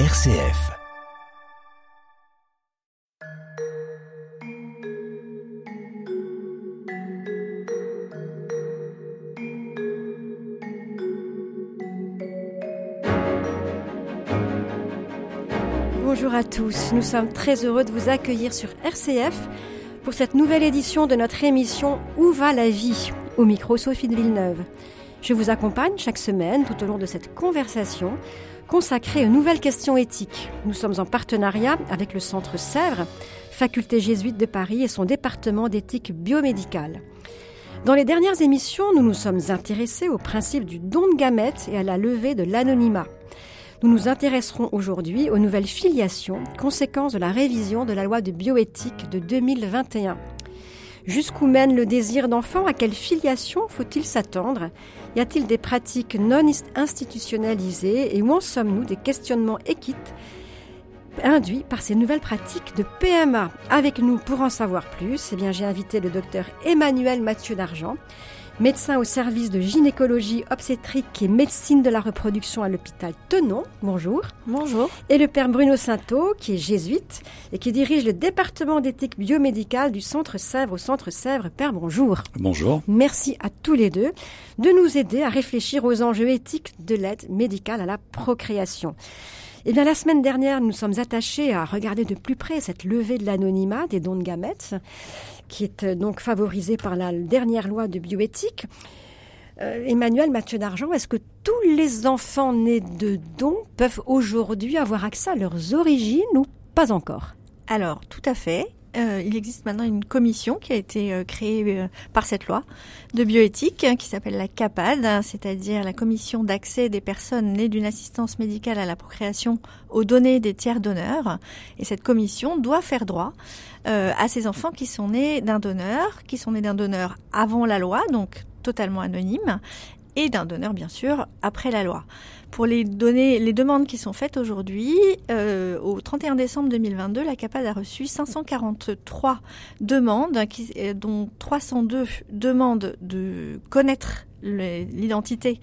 RCF. Bonjour à tous, nous sommes très heureux de vous accueillir sur RCF pour cette nouvelle édition de notre émission Où va la vie? Au micro Sophie de Villeneuve. Je vous accompagne chaque semaine tout au long de cette conversation consacrée aux nouvelles questions éthiques. Nous sommes en partenariat avec le Centre Sèvres, faculté jésuite de Paris et son département d'éthique biomédicale. Dans les dernières émissions, nous nous sommes intéressés au principe du don de gamètes et à la levée de l'anonymat. Nous nous intéresserons aujourd'hui aux nouvelles filiations, conséquences de la révision de la loi de bioéthique de 2021. Jusqu'où mène le désir d'enfant? À quelle filiation faut-il s'attendre? Y a-t-il des pratiques non institutionnalisées? Et où en sommes-nous des questionnements équites induits par ces nouvelles pratiques de PMA Avec nous pour en savoir plus, eh j'ai invité le docteur Emmanuel Mathieu d'Argent, médecin au service de gynécologie obstétrique et médecine de la reproduction à l'hôpital Tenon. Bonjour. Bonjour. Et le père Bruno Sainteau, qui est jésuite et qui dirige le département d'éthique biomédicale du Centre Sèvres au Centre Sèvres. Père, bonjour. Bonjour. Merci à tous les deux de nous aider à réfléchir aux enjeux éthiques de l'aide médicale à la procréation. Eh bien, la semaine dernière, nous sommes attachés à regarder de plus près cette levée de l'anonymat des dons de gamètes qui est euh, donc favorisé par la dernière loi de bioéthique. Euh, Emmanuel Mathieu d'Argent, est-ce que tous les enfants nés de dons peuvent aujourd'hui avoir accès à leurs origines ou pas encore? Alors, tout à fait. Euh, il existe maintenant une commission qui a été euh, créée euh, par cette loi de bioéthique hein, qui s'appelle la CAPAD, hein, c'est-à-dire la commission d'accès des personnes nées d'une assistance médicale à la procréation aux données des tiers donneurs. Et cette commission doit faire droit à ces enfants qui sont nés d'un donneur, qui sont nés d'un donneur avant la loi, donc totalement anonyme, et d'un donneur bien sûr après la loi pour les données, les demandes qui sont faites aujourd'hui, euh, au 31 décembre 2022, la CAPAD a reçu 543 demandes, euh, dont 302 demandent de connaître l'identité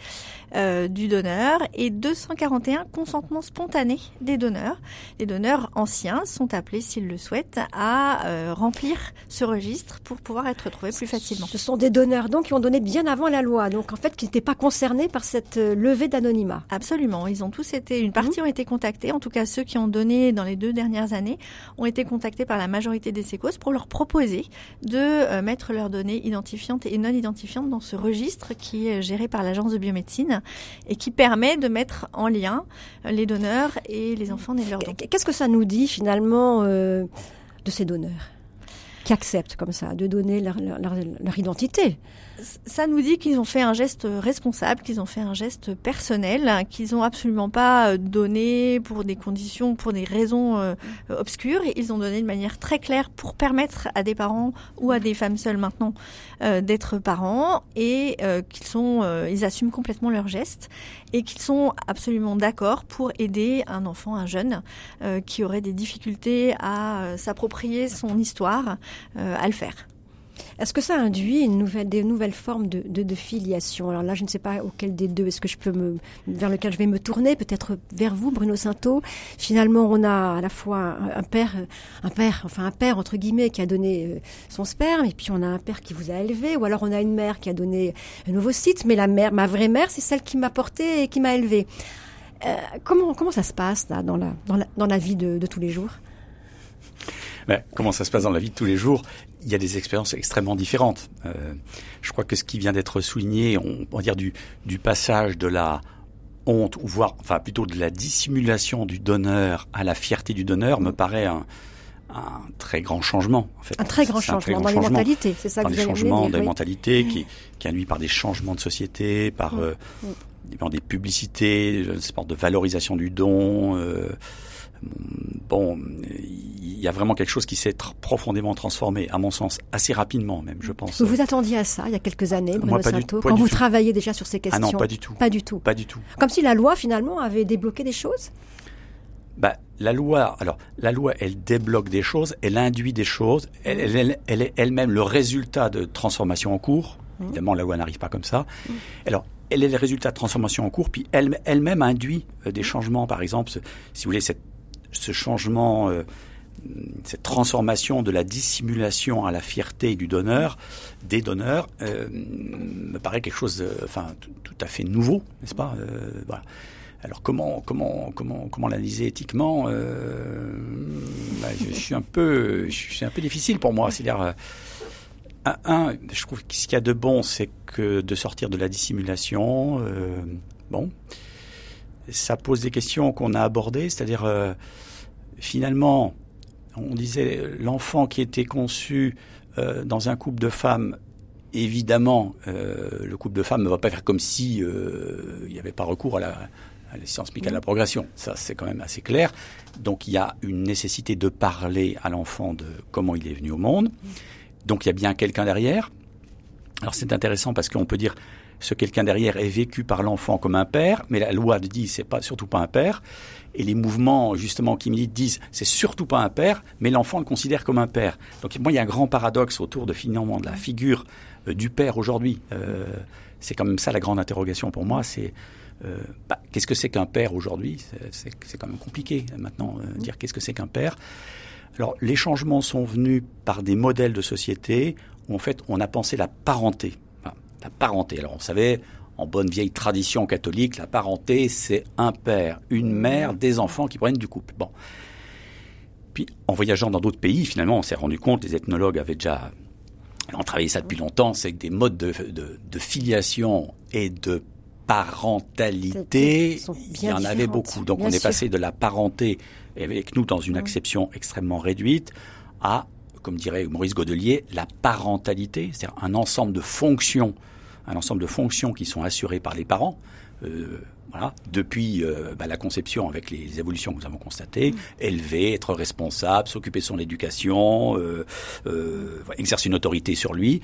euh, du donneur et 241 consentements spontanés des donneurs. Les donneurs anciens sont appelés, s'ils le souhaitent, à euh, remplir ce registre pour pouvoir être retrouvés plus facilement. Ce sont des donneurs donc qui ont donné bien avant la loi, donc en fait qui n'étaient pas concernés par cette euh, levée d'anonymat. Absolument, ils ont tous été, une partie mmh. ont été contactés, en tout cas ceux qui ont donné dans les deux dernières années ont été contactés par la majorité des sécos pour leur proposer de mettre leurs données identifiantes et non identifiantes dans ce registre qui qui est géré par l'agence de biomédecine et qui permet de mettre en lien les donneurs et les enfants nés de leur don. Qu'est-ce que ça nous dit finalement euh, de ces donneurs qui acceptent comme ça de donner leur, leur identité? Ça nous dit qu'ils ont fait un geste responsable, qu'ils ont fait un geste personnel, qu'ils ont absolument pas euh, donné pour des conditions, pour des raisons euh, obscures. Ils ont donné de manière très claire pour permettre à des parents ou à des femmes seules maintenant euh, d'être parents et qu'ils sont, ils assument complètement leur geste et qu'ils sont absolument d'accord pour aider un enfant, un jeune qui aurait des difficultés à s'approprier son histoire, à le faire. Est-ce que ça induit une nouvelle, des nouvelles formes de, filiation? Alors là, je ne sais pas auquel des deux. Est-ce que je peux me, vers lequel je vais me tourner, peut-être vers vous, Bruno Sainteau. Finalement, on a à la fois un, père, un père, enfin un père entre guillemets qui a donné euh, son sperme, et puis on a un père qui vous a élevé, ou alors on a une mère qui a donné un nouveau site, mais la mère, ma vraie mère, c'est celle qui m'a porté et qui m'a élevé. Euh, comment comment ça se passe dans la dans la, dans la vie de, de tous les jours? Ben, comment ça se passe dans la vie de tous les jours? Il y a des expériences extrêmement différentes. Euh, je crois que ce qui vient d'être souligné, on, va dire du, du passage de la honte, ou voire, enfin plutôt de la dissimulation du donneur à la fierté du donneur, me paraît un, un très grand changement. En fait. Un très grand changement dans les mentalités, c'est ça que vous des changements des mentalités qui, qui induit par des changements de société, par, mm. euh, des publicités, une sorte de valorisation du don. Euh, bon, y a vraiment quelque chose qui s'est profondément transformé, à mon sens, assez rapidement même, je pense. Vous vous attendiez à ça il y a quelques années, Bruno Moi, quand vous travailliez déjà sur ces questions Ah non, pas du tout. Pas du tout. Pas du tout. Comme si la loi finalement avait débloqué des choses. Bah, la loi, alors la loi, elle débloque des choses, elle induit des choses, elle, elle, elle est elle-même le résultat de transformations en cours. Mmh. Évidemment, la loi n'arrive pas comme ça. Mmh. Alors, elle est le résultat de transformation en cours, puis elle, elle-même induit euh, des changements. Par exemple, si vous voulez, cette, ce changement, euh, cette transformation de la dissimulation à la fierté du donneur, des donneurs, euh, me paraît quelque chose, enfin, tout, à fait nouveau, n'est-ce pas voilà. Alors comment comment comment comment l'analyser éthiquement bah, je, suis un peu suis un peu difficile pour moi. C'est-à-dire un, je trouve que ce qu'il y a de bon, c'est que de sortir de la dissimulation, euh, bon, ça pose des questions qu'on a abordées, c'est-à-dire euh, finalement, on disait l'enfant qui était conçu euh, dans un couple de femmes, évidemment, le couple de femmes ne va pas faire comme si il n'y avait pas recours à la, à la science mécanique à la progression. Ça, c'est quand même assez clair. Donc, il y a une nécessité de parler à l'enfant de comment il est venu au monde. Donc il y a bien quelqu'un derrière. Alors c'est intéressant parce qu'on peut dire ce quelqu'un derrière est vécu par l'enfant comme un père, mais la loi dit c'est pas surtout pas un père. Et les mouvements justement qui militent disent c'est surtout pas un père, mais l'enfant le considère comme un père. Donc moi il y a un grand paradoxe autour de finalement de la figure euh, du père aujourd'hui. Euh, c'est quand même ça la grande interrogation pour moi. C'est euh, bah, qu'est-ce que c'est qu'un père aujourd'hui? C'est quand même compliqué maintenant dire qu'est-ce que c'est qu'un père. Alors, les changements sont venus par des modèles de société où, en fait, on a pensé la parenté. la parenté. Alors, on savait, en bonne vieille tradition catholique, la parenté, c'est un père, une mère, des enfants qui prennent du couple. Bon. Puis, en voyageant dans d'autres pays, finalement, on s'est rendu compte, les ethnologues avaient déjà on travaillé ça depuis longtemps, c'est que des modes de, de, filiation et de parentalité, il y en avait beaucoup. Donc on est passé de la parenté avec nous dans une acception extrêmement réduite, à, comme dirait Maurice Godelier, la parentalité, c'est-à-dire un ensemble de fonctions, un ensemble de fonctions qui sont assurées par les parents. Euh, voilà, depuis euh, bah, la conception avec les évolutions que nous avons constatées, mm. élever, être responsable, s'occuper de son éducation, euh, exercer une autorité sur lui.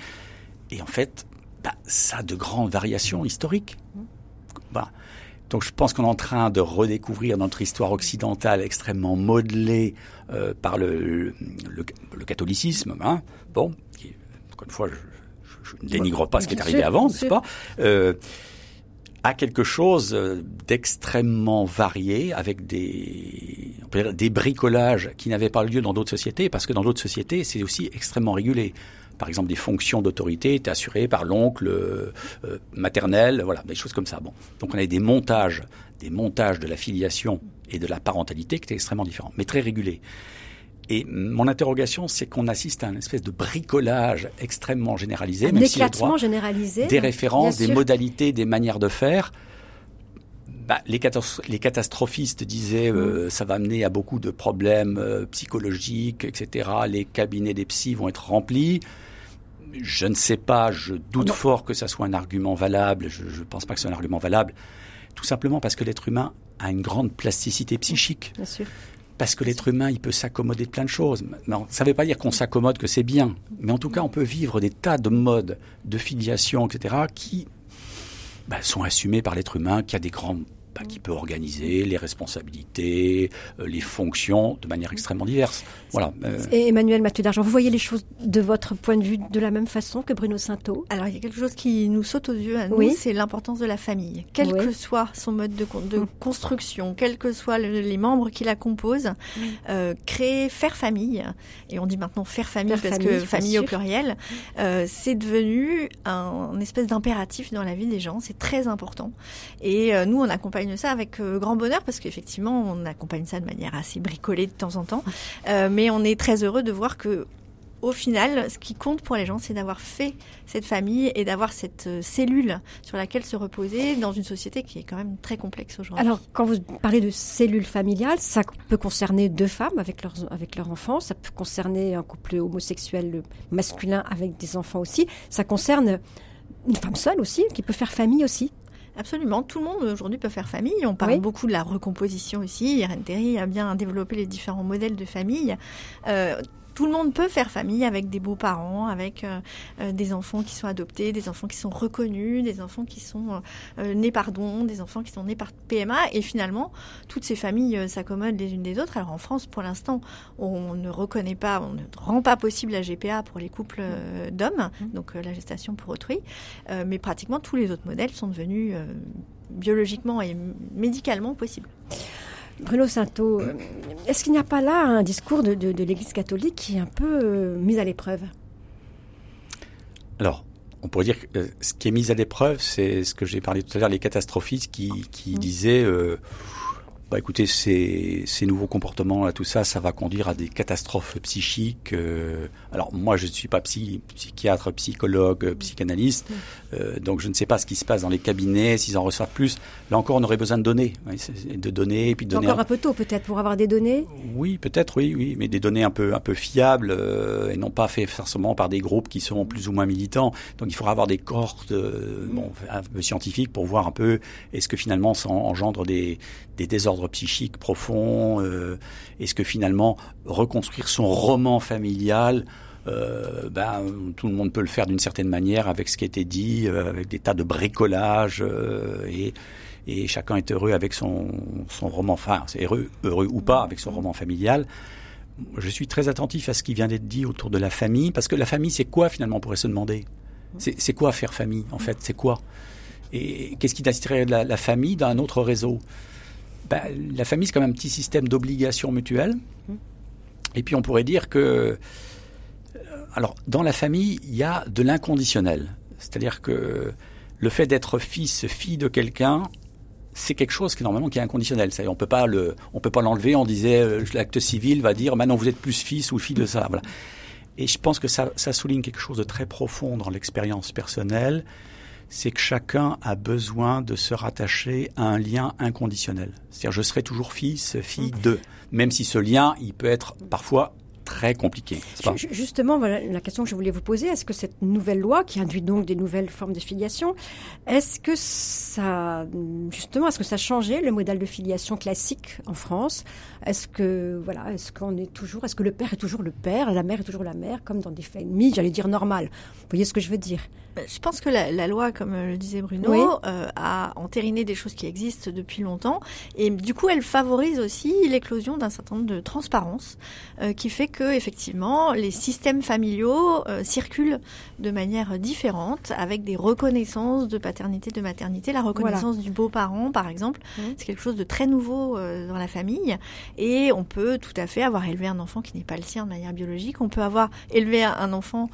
Et en fait, bah, ça a de grandes variations historiques. Mm. Donc je pense qu'on est en train de redécouvrir notre histoire occidentale extrêmement modelée euh, par le, le, catholicisme. Hein, bon, qui, encore une fois, je, je, ne dénigre pas ce qui est arrivé avant, n'est-ce pas euh, à quelque chose d'extrêmement varié avec des des bricolages qui n'avaient pas lieu dans d'autres sociétés parce que dans d'autres sociétés c'est aussi extrêmement régulé par exemple, des fonctions d'autorité étaient assurées par l'oncle euh, euh, maternel, voilà, des choses comme ça. Bon, donc on avait des montages, des montages de la filiation et de la parentalité qui étaient extrêmement différents, mais très régulés. Et mon interrogation, c'est qu'on assiste à une espèce de bricolage extrêmement généralisé, un éclatement généralisé, des références, des modalités, des manières de faire. Bah, les, les, catastrophistes disaient euh, mm. ça va amener à beaucoup de problèmes psychologiques, etc. Les cabinets des psys vont être remplis je ne sais pas, je doute fort que ça soit un argument valable, je ne pense pas que ce soit un argument valable, tout simplement parce que l'être humain a une grande plasticité psychique. Bien sûr. Parce que l'être humain, il peut s'accommoder de plein de choses. Non, ça ne veut pas dire qu'on s'accommode que c'est bien, mais en tout cas, on peut vivre des tas de modes de filiation, etc., qui bah, sont assumés par l'être humain, qui a des qui peut organiser les responsabilités, euh, les fonctions de manière extrêmement diverse. Voilà. Euh. Et Emmanuel Mathieu d'Argent, vous voyez les choses de votre point de vue de la même façon que Bruno Sainteau? Alors il y a quelque chose qui nous saute aux yeux à nous, c'est l'importance de la famille. Quel que soit son mode de, de construction, quels que soient les membres qui la composent, euh, créer, faire famille, et on dit maintenant faire famille parce que famille au pluriel, euh, c'est devenu un, un espèce d'impératif dans la vie des gens, c'est très important. Et euh, nous on accompagne ça avec euh, grand bonheur parce qu'effectivement, on accompagne ça de manière assez bricolée de temps en temps. Euh, mais on est très heureux de voir que au final, ce qui compte pour les gens, c'est d'avoir fait cette famille et d'avoir cette euh, cellule sur laquelle se reposer dans une société qui est quand même très complexe aujourd'hui. Alors, quand vous parlez de cellule familiale, ça peut concerner deux femmes avec leurs, avec leurs enfants, ça peut concerner un couple homosexuel masculin avec des enfants aussi, ça concerne une femme seule aussi, qui peut faire famille aussi. Absolument, tout le monde aujourd'hui peut faire famille. On parle beaucoup de la recomposition aussi. Irène Terry a bien développé les différents modèles de famille. Euh, tout le monde peut faire famille avec des beaux-parents, avec des enfants qui sont adoptés, des enfants qui sont reconnus, des enfants qui sont nés par don, des enfants qui sont nés par PMA. Et finalement, toutes ces familles s'accommodent les unes des autres. Alors en France, pour l'instant, on ne reconnaît pas, on ne rend pas possible la GPA pour les couples d'hommes, mmh. donc la gestation pour autrui. mais pratiquement tous les autres modèles sont devenus biologiquement et médicalement possibles. Bruno Sainteau, euh, est-ce qu'il n'y a pas là un discours de, l'Église catholique qui est un peu euh, mis à l'épreuve? Alors, on pourrait dire que euh, ce qui est mis à l'épreuve, c'est ce que j'ai parlé tout à l'heure, les catastrophistes qui, qui mmh. disaient bah écoutez, ces, ces nouveaux comportements, là, tout ça, ça va conduire à des catastrophes psychiques. Euh, alors moi, je ne suis pas psy, psychiatre, psychologue, psychanalyste, euh, donc je ne sais pas ce qui se passe dans les cabinets, s'ils en reçoivent plus. Là encore, on aurait besoin de données, de données, et puis de données. Encore un peu tôt, peut-être, pour avoir des données? Oui, peut-être, oui, oui, mais des données un peu, un peu fiables euh, et non pas faites forcément par des groupes qui sont plus ou moins militants. Donc il faudra avoir des cohortes, bon, un peu scientifiques pour voir un peu est-ce que finalement ça engendre des, des désordres psychique profond euh, Est-ce que finalement reconstruire son roman familial euh, ben, tout le monde peut le faire d'une certaine manière avec ce qui a été dit, euh, avec des tas de bricolage et, chacun est heureux avec son, son roman, enfin, heureux, heureux ou pas avec son roman familial. Je suis très attentif à ce qui vient d'être dit autour de la famille, parce que la famille, c'est quoi finalement, on pourrait se demander? C'est quoi faire famille, en fait? C'est quoi? Et qu'est-ce qui distinguerait la, la famille d'un autre réseau? Bah, la famille, c'est quand même un petit système d'obligation mutuelle. Et puis on pourrait dire que, euh, alors dans la famille, il y a de l'inconditionnel. C'est-à-dire que le fait d'être fils, fille de quelqu'un, c'est quelque chose qui normalement qui est inconditionnel. on peut pas le, on peut pas l'enlever. On disait euh, l'acte civil va dire maintenant vous êtes plus fils ou fille de ça. Voilà. Et je pense que ça, ça souligne quelque chose de très profond dans l'expérience personnelle c'est que chacun a besoin de se rattacher à un lien inconditionnel. C'est-à-dire, je serai toujours fils, fille de, même si ce lien, il peut être parfois très compliqué. Justement, voilà la question que je voulais vous poser. Est-ce que cette nouvelle loi, qui induit donc des nouvelles formes de filiation, est-ce que ça, justement, est-ce que ça a changé le modèle de filiation classique en France? Est-ce que, voilà, est-ce qu'on est toujours, est-ce que le père est toujours le père, la mère est toujours la mère, comme dans des familles, j'allais dire normales? Vous voyez ce que je veux dire? Euh, je pense que la, loi, comme le disait Bruno, euh, a entériné des choses qui existent depuis longtemps. Et du coup, elle favorise aussi l'éclosion d'un certain nombre de transparences euh, qui fait que, effectivement, les systèmes familiaux circulent de manière différente avec des reconnaissances de paternité, de maternité. La reconnaissance du beau-parent, par exemple, mmh. c'est quelque chose de très nouveau dans la famille. Et on peut tout à fait avoir élevé un enfant qui n'est pas le sien de manière biologique. On peut avoir élevé un enfant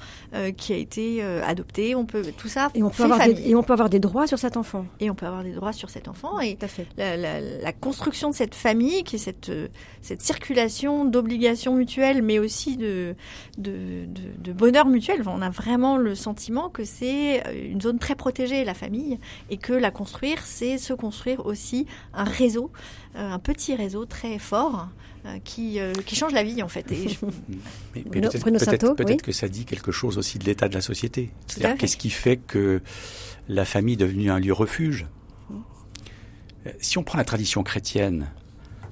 qui a été adopté. On peut tout ça. Et on peut avoir des, et on peut avoir des droits sur cet enfant. Et on peut avoir des droits sur cet enfant. Et La, construction de cette famille, qui est cette cette circulation d'obligations mutuelles, mais aussi de de, de bonheur mutuel. On a vraiment le sentiment que c'est une zone très protégée, la famille, et que la construire, c'est se construire aussi un réseau, euh, un petit réseau très fort. Euh, qui, euh, qui change la vie en fait. peut-être que ça dit quelque chose aussi de l'état de la société. C'est-à-dire qu'est-ce qui fait que la famille est devenue un lieu refuge? Euh, Si on prend la tradition chrétienne,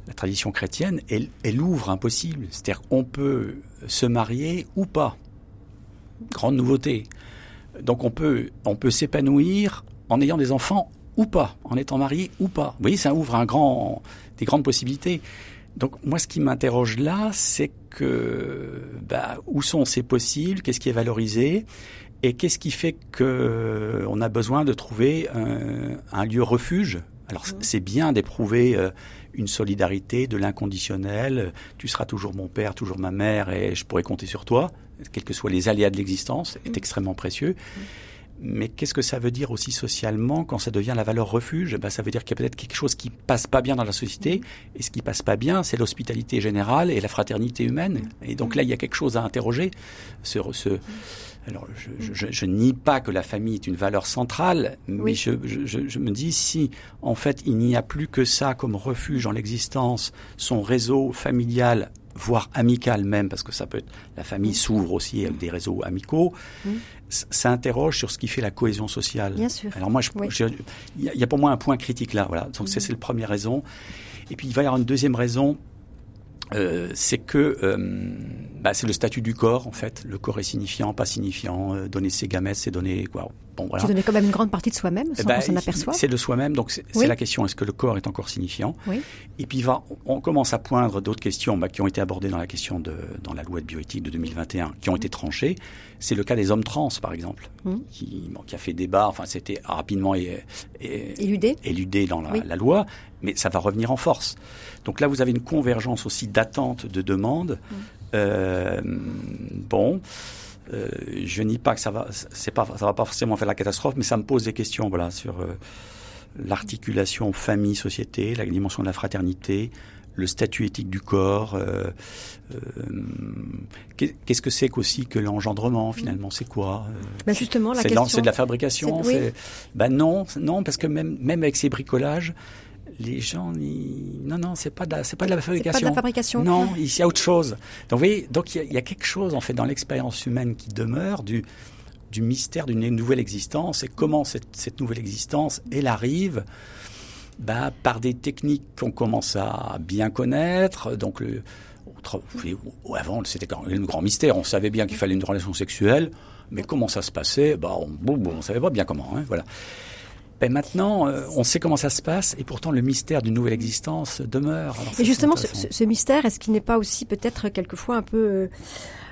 la tradition chrétienne, elle, elle ouvre un possible. C'est-à-dire on peut se marier ou pas. Grande nouveauté. Donc on peut, on peut s'épanouir en ayant des enfants ou pas, en étant marié ou pas. Vous voyez, ça ouvre un grand, des grandes possibilités. Donc moi, ce qui m'interroge là, c'est que bah, où sont ces possibles? Qu'est-ce qui est valorisé? Et qu'est-ce qui fait que on a besoin de trouver un, lieu refuge Alors mmh. c'est bien d'éprouver euh, une solidarité, de l'inconditionnel. Tu seras toujours mon père, toujours ma mère, et je pourrai compter sur toi, quels que soient les aléas de l'existence, est mmh. extrêmement précieux. Mmh. Mais qu'est-ce que ça veut dire aussi socialement quand ça devient la valeur refuge? Ben, Ça veut dire qu'il y a peut-être quelque chose qui passe pas bien dans la société. Et ce qui passe pas bien, c'est l'hospitalité générale et la fraternité humaine. Et donc là, il y a quelque chose à interroger. Ce, alors, je, je, je, nie pas que la famille est une valeur centrale, mais je, je, me dis si, en fait, il n'y a plus que ça comme refuge dans l'existence, son réseau familial voire amical même, parce que ça peut être, la famille s'ouvre aussi avec des réseaux amicaux, ça interroge sur ce qui fait la cohésion sociale. Bien sûr. Alors moi, il y, a pour moi un point critique là, voilà. Donc c'est la première raison. Et puis il va y avoir une deuxième raison. Euh, c'est que euh, bah, c'est le statut du corps en fait. Le corps est signifiant, pas signifiant. Euh, donner ses gamètes, c'est donner quoi Bon, voilà. C'est donner quand même une grande partie de soi-même sans bah, qu'on s'en aperçoive. C'est de soi-même, donc c'est la question est-ce que le corps est encore signifiant oui. Et puis va, on commence à poindre d'autres questions bah, qui ont été abordées dans la question de dans la loi de bioéthique de 2021, qui ont été tranchées. C'est le cas des hommes trans, par exemple, mmh. qui, bon, qui, a fait débat. Enfin, c'était rapidement éludé. éludé dans la, la loi, mais ça va revenir en force. Donc là, vous avez une convergence aussi d'attentes, de demandes. Mmh. Euh, bon. Euh, je nie pas que ça va, c'est pas, ça va pas forcément faire la catastrophe, mais ça me pose des questions, voilà, sur euh, l'articulation famille-société, la dimension de la fraternité, le statut éthique du corps. Euh, euh, Qu'est-ce que c'est qu'aussi que l'engendrement finalement C'est quoi ben justement, la question. C'est de la fabrication. Ben non, non, parce que même même avec ces bricolages, les gens, non, non, c'est pas c'est pas de la fabrication. Pas de la fabrication. Non, il y a autre chose. Donc, vous voyez, donc il y, a quelque chose en fait dans l'expérience humaine qui demeure du du mystère d'une nouvelle existence et comment cette, cette nouvelle existence elle arrive? Bah, par des techniques qu'on commence à bien connaître. Donc, le, avant, c'était un grand mystère. On savait bien qu'il fallait une relation sexuelle, mais comment ça se passait? Bah, on, ne savait pas bien comment. Hein, voilà. Ben maintenant, euh, on sait comment ça se passe, et pourtant le mystère d'une nouvelle existence demeure. et justement, ce, mystère, est-ce qu'il n'est pas aussi peut-être quelquefois un peu euh,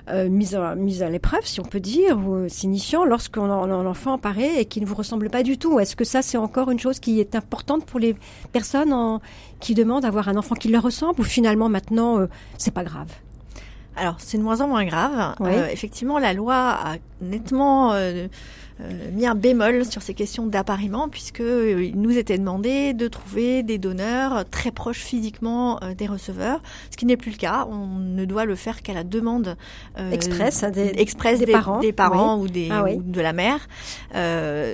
euh mis, à, mis à l'épreuve, si on peut dire, ou signifiant, lorsqu'on a un enfant apparaît et qui ne vous ressemble pas du tout? Est-ce que ça, c'est encore une chose qui est importante pour les personnes en, qui demandent d'avoir un enfant qui leur ressemble, ou finalement maintenant, c'est pas grave? Alors, c'est de moins en moins grave. effectivement, la loi a nettement euh, mis un bémol sur ces questions d'appariement puisque euh, il nous était demandé de trouver des donneurs très proches physiquement euh, des receveurs, ce qui n'est plus le cas. On ne doit le faire qu'à la demande express, hein, des, express des, parents, des parents ou, des, ah ou de la mère.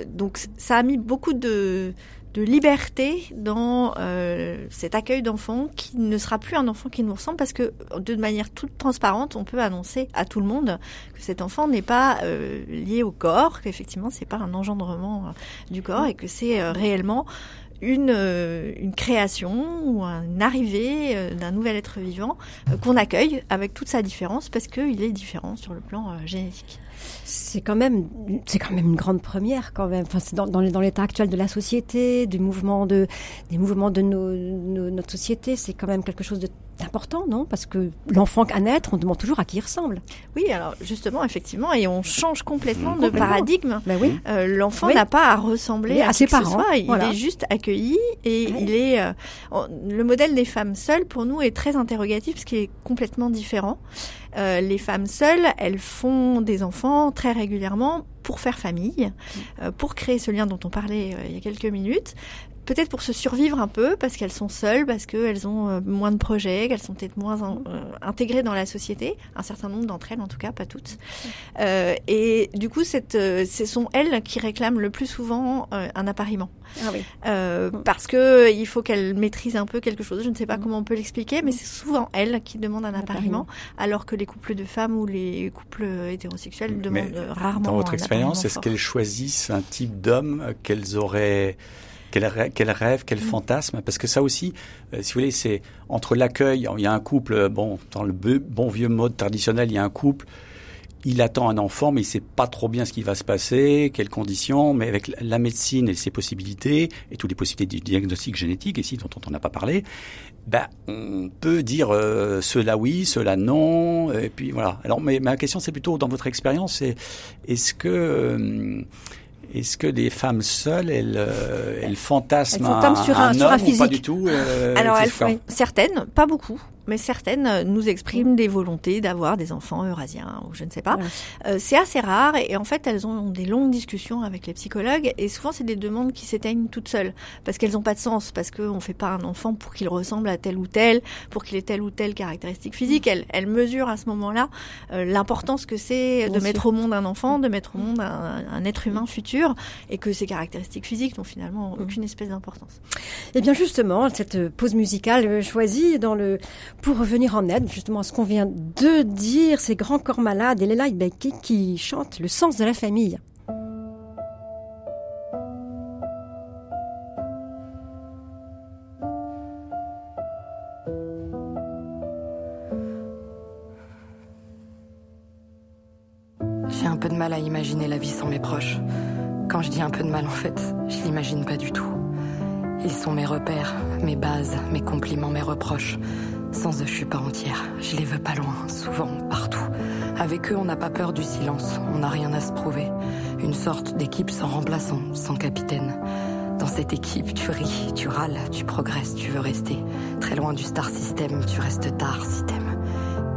donc ça a mis beaucoup de de liberté dans euh, cet accueil d'enfants qui ne sera plus un enfant qui nous ressemble parce que de manière toute transparente, on peut annoncer à tout le monde que cet enfant n'est pas euh, lié au corps, qu'effectivement c'est pas un engendrement euh, du corps et que c'est réellement une, une création ou une arrivée d'un nouvel être vivant qu'on accueille avec toute sa différence parce qu'il est différent sur le plan génétique c'est quand même c'est quand même une grande première quand même enfin c'est dans, dans, l'état actuel de la société du mouvement de des mouvements de nos, notre société c'est quand même quelque chose de important, non? Parce que l'enfant à naître, on demande toujours à qui il ressemble. Oui, alors justement, effectivement, et on change complètement de paradigme. Ben oui. Euh, l'enfant n'a pas à ressembler à, ses parents. Il est juste accueilli et il est. Euh, le modèle des femmes seules, pour nous, est très interrogatif parce qu'il est complètement différent. Euh, les femmes seules, elles font des enfants très régulièrement pour faire famille, euh, pour créer ce lien dont on parlait euh, il y a quelques minutes peut-être pour se survivre un peu, parce qu'elles sont seules, parce qu'elles ont euh, moins de projets, qu'elles sont peut-être moins euh, intégrées dans la société, un certain nombre d'entre elles en tout cas, pas toutes. Euh, et du coup, cette, ce sont elles qui réclament le plus souvent un appariement. Ah oui. parce que il faut qu'elles maîtrisent un peu quelque chose. Je ne sais pas mm. comment on peut l'expliquer, mais c'est souvent elles qui demandent un appariement, alors que les couples de femmes ou les couples hétérosexuels demandent rarement. Dans votre expérience, est-ce qu'elles choisissent un type d'homme qu'elles auraient quel rêve, quel, mm. fantasme, parce que ça aussi, euh, si vous voulez, c'est entre l'accueil, il y a un couple, euh, bon, dans le bon vieux mode traditionnel, il y a un couple, il attend un enfant, mais il sait pas trop bien ce qui va se passer, quelles conditions, mais avec la médecine et ses possibilités, et toutes les possibilités du diagnostic génétique, ici, dont on n'a pas parlé, ben, on peut dire euh, cela oui, cela non, et puis voilà. Alors, mais ma question, c'est plutôt dans votre expérience, est-ce que est-ce que les femmes seules, elles, euh, elles fantasment, elles sur un, sur un physique. pas du tout euh, Alors, elles, certaines, pas beaucoup mais certaines euh, nous expriment des volontés d'avoir des enfants eurasiens ou je ne sais pas. Euh, c'est assez rare et en fait elles ont des longues discussions avec les psychologues et souvent c'est des demandes qui s'éteignent toutes seules parce qu'elles n'ont pas de sens parce qu'on ne fait pas un enfant pour qu'il ressemble à tel ou tel, pour qu'il ait telle ou telle caractéristique physique. Elles, elles mesurent à ce moment-là euh, l'importance que c'est de mettre au monde un enfant, de mettre au monde un, un, être humain futur et que ces caractéristiques physiques n'ont finalement aucune espèce d'importance. Et eh bien justement cette pause musicale choisie dans le pour revenir en aide justement à ce qu'on vient de dire, ces grands corps malades et Leila Ibeki qui chantent le sens de la famille. J'ai un peu de mal à imaginer la vie sans mes proches. Quand je dis un peu de mal, en fait, je l'imagine pas du tout. Ils sont mes repères, mes bases, mes compliments, mes reproches. Sans eux, je suis pas entière. Je les veux pas loin, souvent, partout. Avec eux, on n'a pas peur du silence. On n'a rien à se prouver. Une sorte d'équipe sans remplaçant, sans capitaine. Dans cette équipe, tu ris, tu râles, tu progresses, tu veux rester. Très loin du star system, tu restes tard si t'aimes.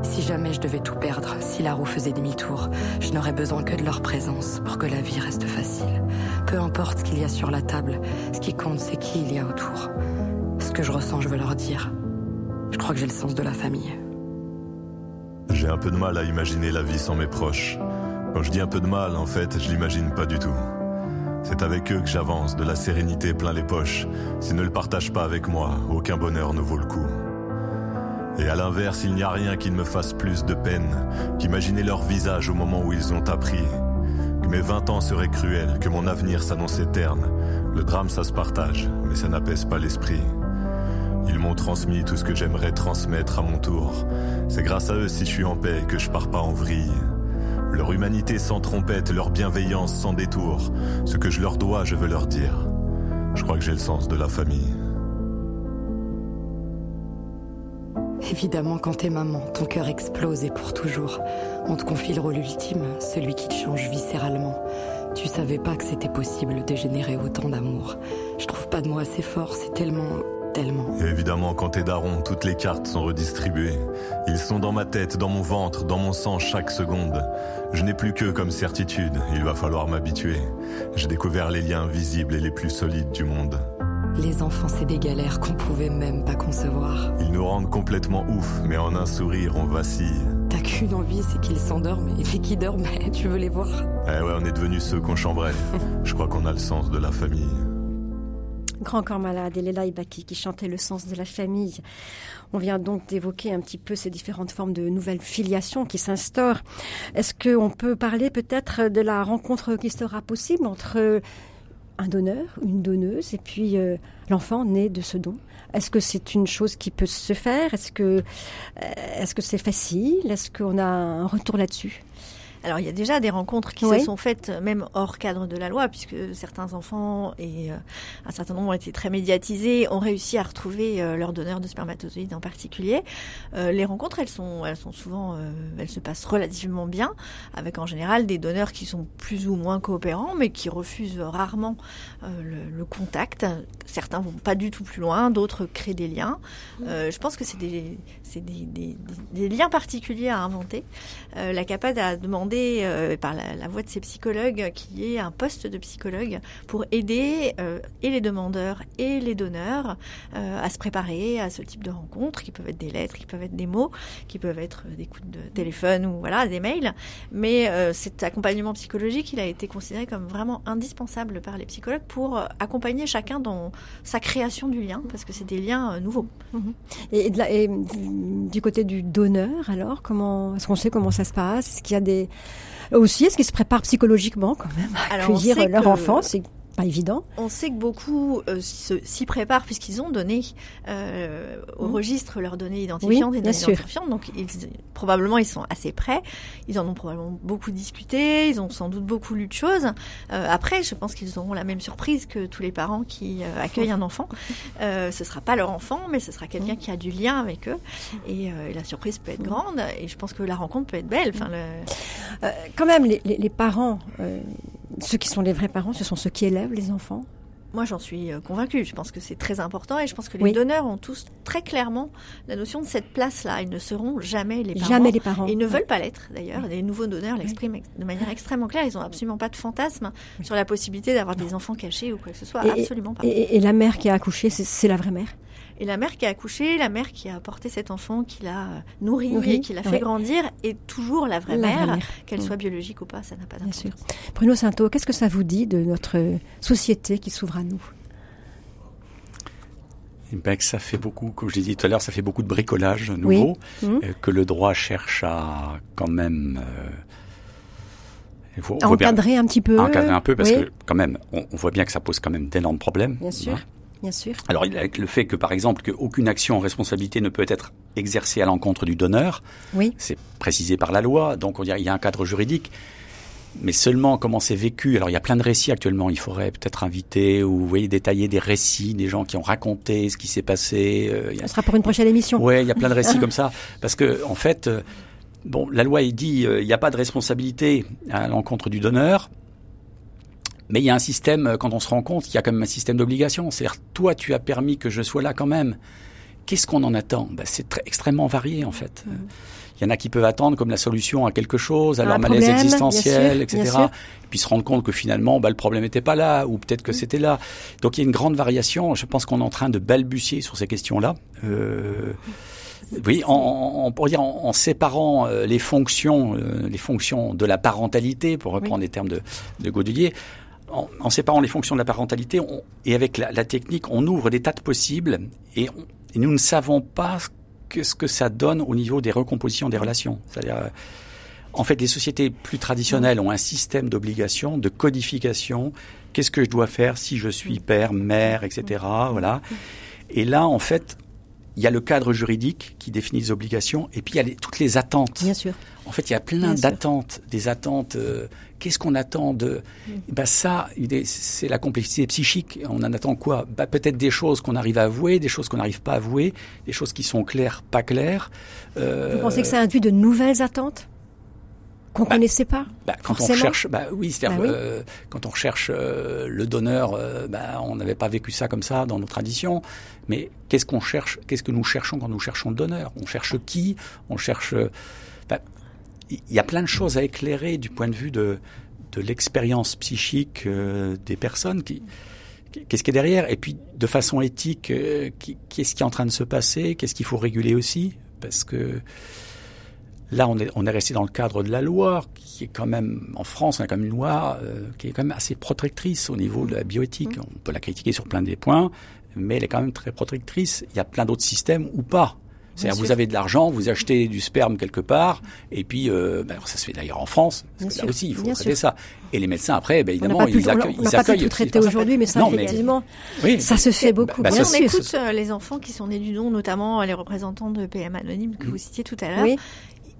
Si jamais je devais tout perdre, si la roue faisait demi-tour, je n'aurais besoin que de leur présence pour que la vie reste facile. Peu importe ce qu'il y a sur la table, ce qui compte, c'est qui il y a autour. Ce que je ressens, je veux leur dire. Je crois que j'ai le sens de la famille. J'ai un peu de mal à imaginer la vie sans mes proches. Quand je dis un peu de mal, en fait, je l'imagine pas du tout. C'est avec eux que j'avance, de la sérénité plein les poches. S'ils ne le partagent pas avec moi, aucun bonheur ne vaut le coup. Et à l'inverse, il n'y a rien qui ne me fasse plus de peine qu'imaginer leur visage au moment où ils ont appris que mes vingt ans seraient cruels, que mon avenir s'annonçait terne. Le drame, ça se partage, mais ça n'apaise pas l'esprit. Ils m'ont transmis tout ce que j'aimerais transmettre à mon tour. C'est grâce à eux si je suis en paix que je pars pas en vrille. Leur humanité sans trompette, leur bienveillance sans détour. Ce que je leur dois, je veux leur dire. Je crois que j'ai le sens de la famille. Évidemment, quand t'es maman, ton cœur explose et pour toujours. On te confie le rôle ultime, celui qui te change viscéralement. Tu savais pas que c'était possible de générer autant d'amour. Je trouve pas de mots assez forts, c'est tellement tellement. Évidemment, quand t'es daron, toutes les cartes sont redistribuées. Ils sont dans ma tête, dans mon ventre, dans mon sang chaque seconde. Je n'ai plus que comme certitude, il va falloir m'habituer. J'ai découvert les liens visibles et les plus solides du monde. Les enfants, c'est des galères qu'on pouvait même pas concevoir. Ils nous rendent complètement ouf, mais en un sourire, on vacille. T'as qu'une envie, c'est qu'ils s'endorment. Et dès qu'ils dorment, tu veux les voir? Eh ouais, on est devenus ceux qu'on chambrait. Je crois qu'on a le sens de la famille. Grand corps malade et Léla Ibaki qui chantait le sens de la famille. On vient donc d'évoquer un petit peu ces différentes formes de nouvelles filiations qui s'instaurent. Est-ce qu'on peut parler peut-être de la rencontre qui sera possible entre un donneur, une donneuse, et puis euh, l'enfant né de ce don? Est-ce que c'est une chose qui peut se faire? Est-ce que euh, est-ce que c'est facile? Est-ce qu'on a un retour là-dessus? Alors il y a déjà des rencontres qui Oui. se sont faites euh, même hors cadre de la loi, puisque certains enfants et euh, un certain nombre ont été très médiatisés, ont réussi à retrouver euh, leur donneur de spermatozoïdes en particulier. Euh, les rencontres, elles sont, elles sont souvent, elles se passent relativement bien, avec en général des donneurs qui sont plus ou moins coopérants, mais qui refusent rarement le, le contact. Certains vont pas du tout plus loin, d'autres créent des liens. Je pense que c'est des, c'est des, des, des- liens particuliers à inventer. La CAPAD a demandé euh, par la, voix de ses psychologues qu'il y ait un poste de psychologue pour aider euh, et les demandeurs et les donneurs euh, à se préparer à ce type de rencontres qui peuvent être des lettres, qui peuvent être des mots, qui peuvent être des coups de téléphone ou voilà des mails. Mais cet accompagnement psychologique, il a été considéré comme vraiment indispensable par les psychologues pour accompagner chacun dans sa création du lien parce que c'est des liens nouveaux. Et, et et du côté du donneur, alors, comment est-ce qu'on sait comment ça se passe? Est-ce qu'il y a des aussi est-ce qu'ils se préparent psychologiquement quand même à accueillir leur enfant pas évident. On sait que beaucoup euh, s'y préparent puisqu'ils ont donné euh, au Mhm. registre leurs données identifiantes Oui, et identifiantes. Donc ils, probablement ils sont assez prêts. Ils en ont probablement beaucoup discuté. Ils ont sans doute beaucoup lu de choses. Euh, après, je pense qu'ils auront la même surprise que tous les parents qui accueillent un enfant. Ce sera pas leur enfant, mais ce sera quelqu'un qui a du lien avec eux. Et, la surprise peut être grande. Et je pense que la rencontre peut être belle. Enfin, le... Quand même, les, les- les parents, ceux qui sont les vrais parents, ce sont ceux qui élèvent les enfants. Moi, j'en suis euh, convaincue. Je pense que c'est très important et je pense que les Oui. donneurs ont tous très clairement la notion de cette place-là. Ils ne seront jamais les parents. Jamais les parents. Et ils ne veulent pas l'être, d'ailleurs. Les nouveaux donneurs l'expriment ex- de manière extrêmement claire. Ils n'ont absolument pas de fantasme sur la possibilité d'avoir des enfants cachés ou quoi que ce soit. Et- absolument pas. Et, la mère qui a accouché, c'est la vraie mère? Et la mère qui a accouché, la mère qui a porté cet enfant, qui l'a euh, nourri, et qui l'a fait ouais. grandir, est toujours la vraie La mère, qu'elle Mm. soit biologique ou pas, ça n'a pas Bien d'importance. sûr. Bruno Sainteau, qu'est-ce que ça vous dit de notre société qui s'ouvre à nous? Eh ben, que ça fait beaucoup, comme je l'ai dit tout à l'heure, ça fait beaucoup de bricolage nouveau, Mhm. euh, que le droit cherche à quand même. euh, il faut- on À voit bien- encadrer un petit peu. encadrer un peu parce Oui, que quand même, on, on voit bien que ça pose quand même d'énormes problèmes. Bien sûr. Hein. Bien sûr. Alors, avec le fait que, par exemple, qu'aucune action en responsabilité ne peut être exercée à l'encontre du donneur, Oui. c'est précisé par la loi, donc il y a un cadre juridique. mais seulement comment c'est vécu. Alors il y a plein de récits actuellement. Il faudrait peut-être inviter ou vous voyez détailler des récits des gens qui ont raconté ce qui s'est passé. Euh, ça sera pour une prochaine émission. Ouais, il y a plein de récits comme ça parce que en fait, euh, bon, la loi il dit euh, il n'y a pas de responsabilité à l'encontre du donneur. Mais il y a un système, quand on se rend compte, il y a quand même un système d'obligation. C'est-à-dire, toi, tu as permis que je sois là quand même. Qu'est-ce qu'on en attend? Ben, C'est extrêmement varié, en fait. Mmh. Il y en a qui peuvent attendre comme la solution à quelque chose, à leur malaise existentiel, etc. Et puis se rendre compte que finalement, bah, le problème n'était pas là, ou peut-être que mm. c'était là. Donc il y a une grande variation. Je pense qu'on est en train de balbutier sur ces questions-là. Euh, oui, en, on pourrait dire en, séparant euh, les fonctions, euh, les fonctions de la parentalité, pour reprendre les termes de, de Godelier, en, séparant les fonctions de la parentalité et avec la, technique, on ouvre des tas de possibles et, nous ne savons pas qu'est-ce que ça donne au niveau des recompositions des relations. C'est-à-dire, euh, en fait, les sociétés plus traditionnelles ont un système d'obligation, de codification. Qu'est-ce que je dois faire si je suis père, mère, etc. Voilà. Et là, en fait, il y a le cadre juridique qui définit les obligations, et puis il y a toutes les attentes. Bien sûr. En fait, il y a plein d'attentes, des attentes. Euh, qu'est-ce qu'on attend de mm. bah ça, c'est la complexité psychique. On en attend quoi? Bah peut-être des choses qu'on arrive à avouer, des choses qu'on n'arrive pas à avouer, des choses qui sont claires, pas claires. Euh, Vous pensez que ça induit de nouvelles attentes qu'on bah, connaissait pas bah, quand on cherche bah oui c'est-à-dire bah euh, quand on recherche euh, le donneur euh, on n'avait pas vécu ça comme ça dans nos traditions mais qu'est-ce qu'on cherche qu'est-ce que nous cherchons quand nous cherchons donneur? On cherche qui? On cherche bah, il y a plein de choses à éclairer du point de vue de, de l'expérience psychique euh, des personnes qui qu'est-ce qui est derrière? Et puis de façon éthique euh, qu'est-ce qui est en train de se passer? Qu'est-ce qu'il faut réguler aussi? Parce que là on est on est resté dans le cadre de la loi qui est quand même en France on a quand même une loi euh, qui est quand même assez protectrice au niveau de la bioéthique. Mmh. on peut la critiquer sur plein des points mais elle est quand même très protectrice il y a plein d'autres systèmes ou pas c'est-à-dire vous avez de l'argent, vous achetez du sperme quelque part, et puis euh, ben, ça se fait d'ailleurs en France, là aussi il faut traiter ça. Et les médecins après, ben, évidemment, ils, accueillent. On n'a pas pu tout traiter aujourd'hui, mais ça effectivement, oui, ça se fait beaucoup. Bah, on écoute euh, les enfants qui sont nés du don, notamment les représentants de PM Anonyme que mm. vous citiez tout à l'heure. Oui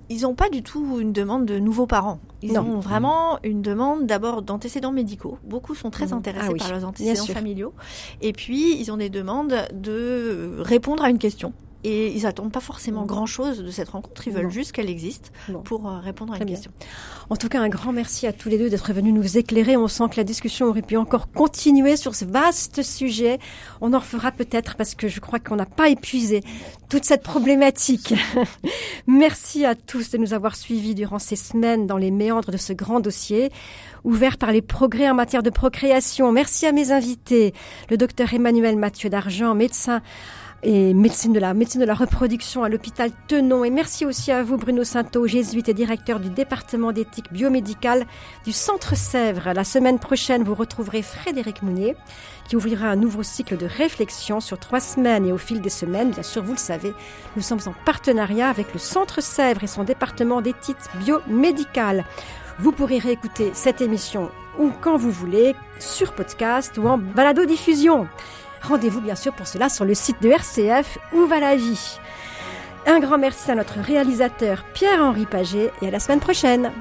ils n'ont pas du tout une demande de nouveaux parents. Ils ont vraiment une demande d'abord d'antécédents médicaux. Beaucoup sont très mm. intéressés ah par leurs antécédents familiaux. Et puis, ils ont des demandes de répondre à une question. Et ils attendent pas forcément grand-chose de cette rencontre, ils veulent juste qu'elle existe pour euh, répondre à une question. En tout cas, un grand merci à tous les deux d'être venus nous éclairer. On sent que la discussion aurait pu encore continuer sur ce vaste sujet. On en refera peut-être parce que je crois qu'on n'a pas épuisé toute cette problématique. merci à tous de nous avoir suivis durant ces semaines dans les méandres de ce grand dossier ouvert par les progrès en matière de procréation. Merci à mes invités, le docteur Emmanuel Mathieu d'Argent, médecin et médecine de la médecine de la reproduction à l'hôpital Tenon. Et merci aussi à vous, Bruno Sainteau, jésuite et directeur du département d'éthique biomédicale du Centre Sèvres. La semaine prochaine, vous retrouverez Frédéric Mounier, qui ouvrira un nouveau cycle de réflexion sur trois semaines. Et au fil des semaines, bien sûr, vous le savez, nous sommes en partenariat avec le Centre Sèvres et son département d'éthique biomédicale. Vous pourrez réécouter cette émission ou quand vous voulez, sur podcast ou en balado-diffusion. Rendez-vous bien sûr pour cela sur le site de RCF Où va la vie Un grand merci à notre réalisateur Pierre-Henri Paget et à la semaine prochaine